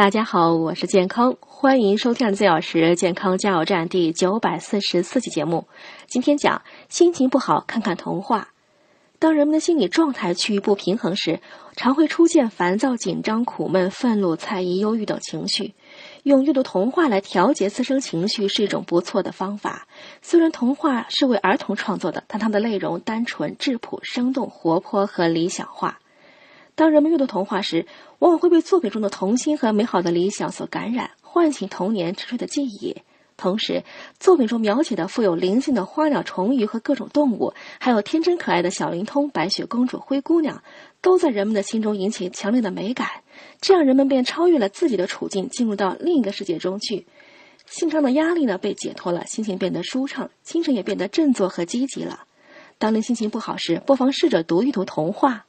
大家好，我是健康，欢迎收听四小时健康加油站第九百四十四期节目。今天讲心情不好，看看童话。当人们的心理状态趋于不平衡时，常会出现烦躁、紧张、苦闷、愤怒、猜疑、忧郁等情绪。用阅读童话来调节自身情绪是一种不错的方法。虽然童话是为儿童创作的，但它的内容单纯、质朴、生动、活泼和理想化。当人们阅读童话时，往往会被作品中的童心和美好的理想所感染，唤醒童年沉睡的记忆。同时，作品中描写的富有灵性的花鸟虫鱼和各种动物，还有天真可爱的小灵通、白雪公主、灰姑娘，都在人们的心中引起强烈的美感。这样，人们便超越了自己的处境，进入到另一个世界中去。心上的压力呢被解脱了，心情变得舒畅，精神也变得振作和积极了。当您心情不好时，不妨试着读一读童话。